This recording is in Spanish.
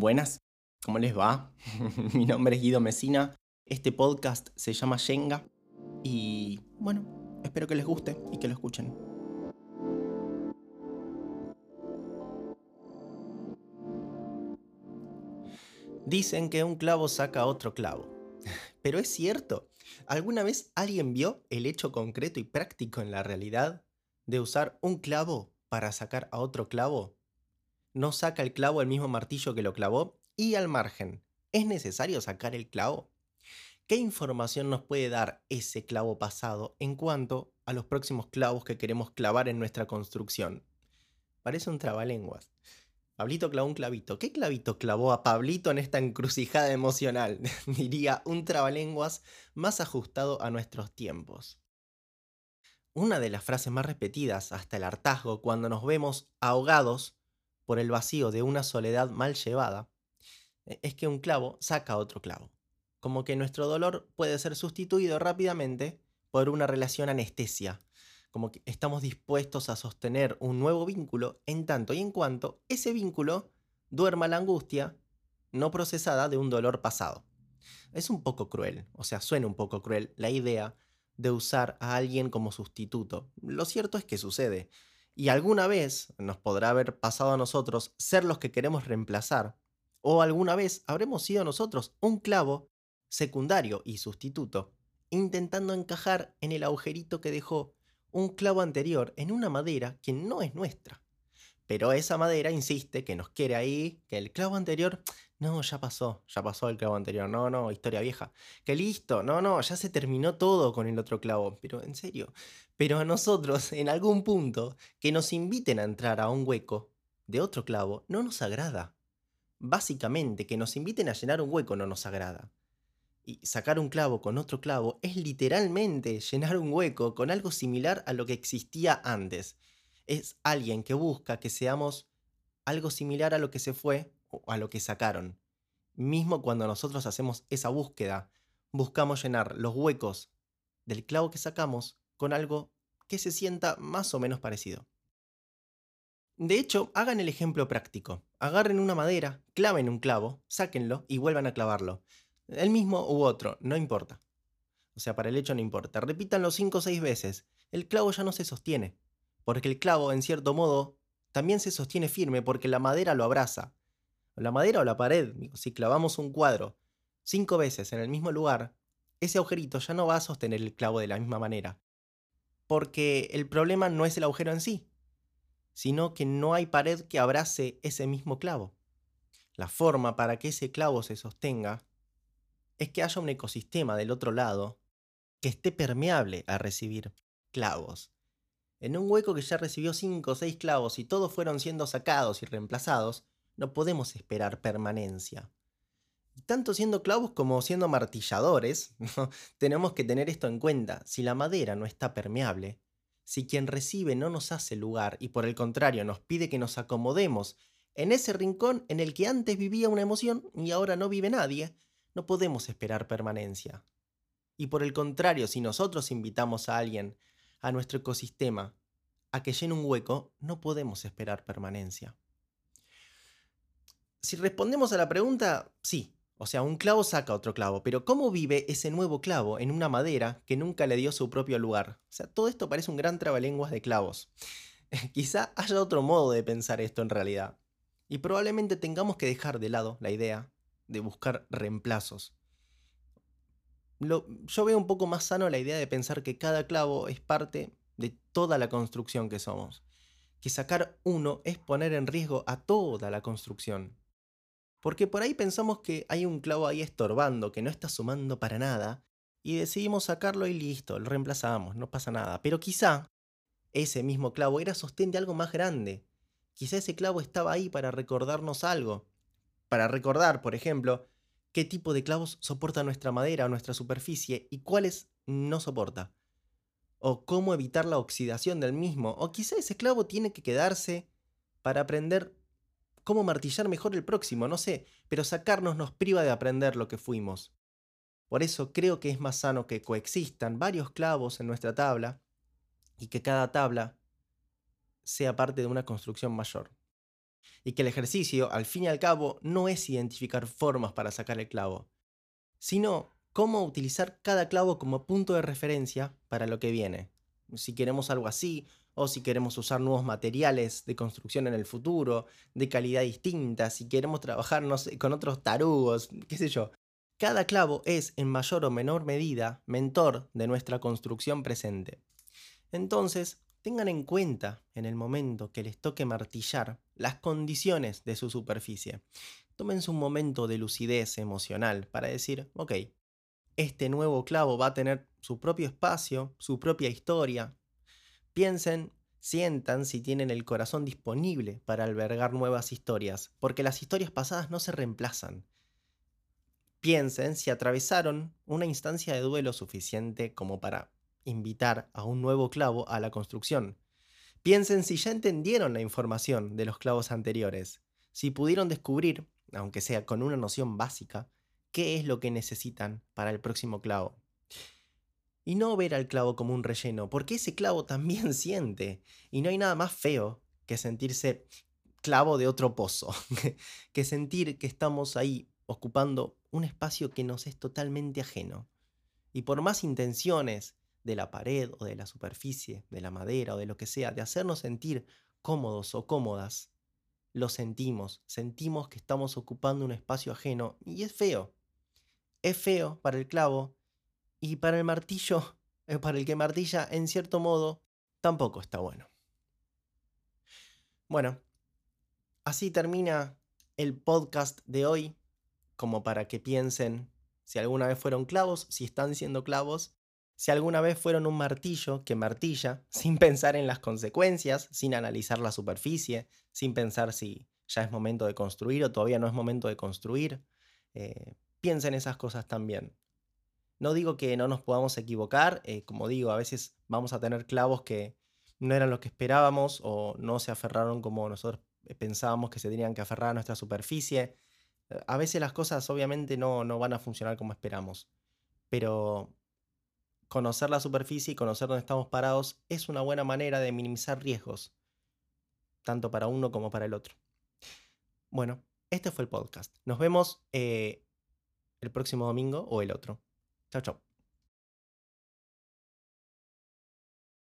Buenas, ¿cómo les va? Mi nombre es Guido Mesina, este podcast se llama Shenga y bueno, espero que les guste y que lo escuchen. Dicen que un clavo saca otro clavo. Pero es cierto. ¿Alguna vez alguien vio el hecho concreto y práctico en la realidad de usar un clavo para sacar a otro clavo? ¿No saca el clavo el mismo martillo que lo clavó? Y al margen, ¿es necesario sacar el clavo? ¿Qué información nos puede dar ese clavo pasado en cuanto a los próximos clavos que queremos clavar en nuestra construcción? Parece un trabalenguas. Pablito clavó un clavito. ¿Qué clavito clavó a Pablito en esta encrucijada emocional? Diría un trabalenguas más ajustado a nuestros tiempos. Una de las frases más repetidas hasta el hartazgo cuando nos vemos ahogados por el vacío de una soledad mal llevada e, es que un clavo saca otro clavo. Como que nuestro dolor puede ser sustituido rápidamente por una relación anestesia como que estamos dispuestos a sostener un nuevo vínculo en tanto y en cuanto ese vínculo duerma la angustia no procesada de un dolor pasado. Es un poco cruel, o sea, suena un poco cruel la idea de usar a alguien como sustituto. Lo cierto es que sucede. Y alguna vez nos podrá haber pasado a nosotros ser los que queremos reemplazar. O alguna vez habremos sido nosotros un clavo secundario y sustituto, intentando encajar en el agujerito que dejó un clavo anterior en una madera que no es nuestra. Pero esa madera insiste que nos quiere ahí, que el clavo anterior, no, ya pasó, ya pasó el clavo anterior, no, no, historia vieja. Que listo, no, no, ya se terminó todo con el otro clavo. Pero en serio, pero a nosotros, en algún punto, que nos inviten a entrar a un hueco de otro clavo, no nos agrada. Básicamente, que nos inviten a llenar un hueco no nos agrada. Y sacar un clavo con otro clavo es literalmente llenar un hueco con algo similar a lo que existía antes. Es alguien que busca que seamos algo similar a lo que se fue a lo que sacaron. Mismo cuando nosotros hacemos esa búsqueda, buscamos llenar los huecos del clavo que sacamos con algo que se sienta más o menos parecido. De hecho, hagan el ejemplo práctico. Agarren una madera, claven un clavo, sáquenlo y vuelvan a clavarlo. El mismo u otro, no importa. O sea, para el hecho no importa. Repítanlo cinco o seis veces. El clavo ya no se sostiene. Porque el clavo, en cierto modo, también se sostiene firme porque la madera lo abraza. La madera o la pared, si clavamos un cuadro cinco veces en el mismo lugar, ese agujerito ya no va a sostener el clavo de la misma manera. Porque el problema no es el agujero en sí, sino que no hay pared que abrace ese mismo clavo. La forma para que ese clavo se sostenga es que haya un ecosistema del otro lado que esté permeable a recibir clavos. En un hueco que ya recibió 5 o 6 clavos y todos fueron siendo sacados y reemplazados, no podemos esperar permanencia. Tanto siendo clavos como siendo martilladores, tenemos que tener esto en cuenta. Si la madera no está permeable, si quien recibe no nos hace lugar y por el contrario nos pide que nos acomodemos en ese rincón en el que antes vivía una emoción y ahora no vive nadie, no podemos esperar permanencia. Y por el contrario, si nosotros invitamos a alguien a nuestro ecosistema a que llene un hueco, no podemos esperar permanencia. Si respondemos a la pregunta, sí, o sea, un clavo saca otro clavo, pero ¿cómo vive ese nuevo clavo en una madera que nunca le dio su propio lugar? O sea, todo esto parece un gran trabalenguas de clavos. Quizá haya otro modo de pensar esto en realidad. Y probablemente tengamos que dejar de lado la idea de buscar reemplazos. yo veo un poco más sano la idea de pensar que cada clavo es parte de toda la construcción que somos. Que sacar uno es poner en riesgo a toda la construcción. Porque por ahí pensamos que hay un clavo ahí estorbando, que no está sumando para nada, y decidimos sacarlo y listo, lo reemplazamos, no pasa nada. Pero quizá ese mismo clavo era sostén de algo más grande. Quizá ese clavo estaba ahí para recordarnos algo, para recordar, por ejemplo, qué tipo de clavos soporta nuestra madera o nuestra superficie y cuáles no soporta. O cómo evitar la oxidación del mismo. O quizá ese clavo tiene que quedarse para aprender cómo martillar mejor el próximo, no sé, pero sacarnos nos priva de aprender lo que fuimos. Por eso creo que es más sano que coexistan varios clavos en nuestra tabla y que cada tabla sea parte de una construcción mayor. Y que el ejercicio, al fin y al cabo, no es identificar formas para sacar el clavo, sino cómo utilizar cada clavo como punto de referencia para lo que viene. Si queremos algo así, o si queremos usar nuevos materiales de construcción en el futuro, de calidad distinta, si queremos trabajar con otros tarugos, qué sé yo. Cada clavo es, en mayor o menor medida, mentor de nuestra construcción presente. Entonces, tengan en cuenta en el momento que les toque martillar las condiciones de su superficie. Tómense un momento de lucidez emocional para decir, ok, este nuevo clavo va a tener su propio espacio, su propia historia, Piensen, sientan si tienen el corazón disponible para albergar nuevas historias, porque las historias pasadas no se reemplazan. Piensen si atravesaron una instancia de duelo suficiente como para invitar a un nuevo clavo a la construcción. Piensen si ya entendieron la información de los clavos anteriores, si pudieron descubrir, aunque sea con una noción básica, qué es lo que necesitan para el próximo clavo y no ver al clavo como un relleno, porque ese clavo también siente, y no hay nada más feo que sentirse clavo de otro pozo, que sentir que estamos ahí ocupando un espacio que nos es totalmente ajeno. Y por más intenciones de la pared o de la superficie, de la madera o de lo que sea, de hacernos sentir cómodos o cómodas, lo sentimos, sentimos que estamos ocupando un espacio ajeno y es feo. Es feo para el clavo y para el martillo, eh, para el que martilla, en cierto modo, tampoco está bueno. Bueno, así termina el podcast de hoy, como para que piensen si alguna vez fueron clavos, si están siendo clavos, si alguna vez fueron un martillo que martilla, sin pensar en las consecuencias, sin analizar la superficie, sin pensar si ya es momento de construir o todavía no es momento de construir. Eh, piensen esas cosas también. No digo que no nos podamos equivocar, eh, como digo, a veces vamos a tener clavos que no eran los que esperábamos o no se aferraron como nosotros eh, pensábamos que se tenían que aferrar a nuestra superficie. Eh, a veces las cosas obviamente no, no van a funcionar como esperamos, pero conocer la superficie y conocer dónde estamos parados es una buena manera de minimizar riesgos, tanto para uno como para el otro. Bueno, este fue el podcast. Nos vemos el próximo domingo o el otro. Ciao, ciao.